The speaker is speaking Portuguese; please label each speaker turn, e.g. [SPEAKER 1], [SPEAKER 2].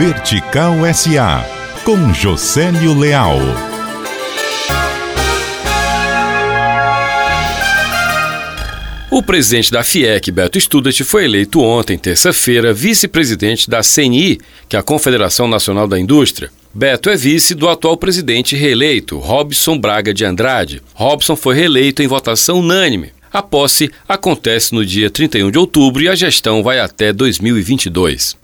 [SPEAKER 1] Vertical SA, com Josélio Leal.
[SPEAKER 2] O presidente da FIEC, Beto Studat, foi eleito ontem, terça-feira, vice-presidente da CNI, que é a Confederação Nacional da Indústria. Beto é vice do atual presidente reeleito, Robson Braga de Andrade. Robson foi reeleito em votação unânime. A posse acontece no dia 31 de outubro e a gestão vai até 2022.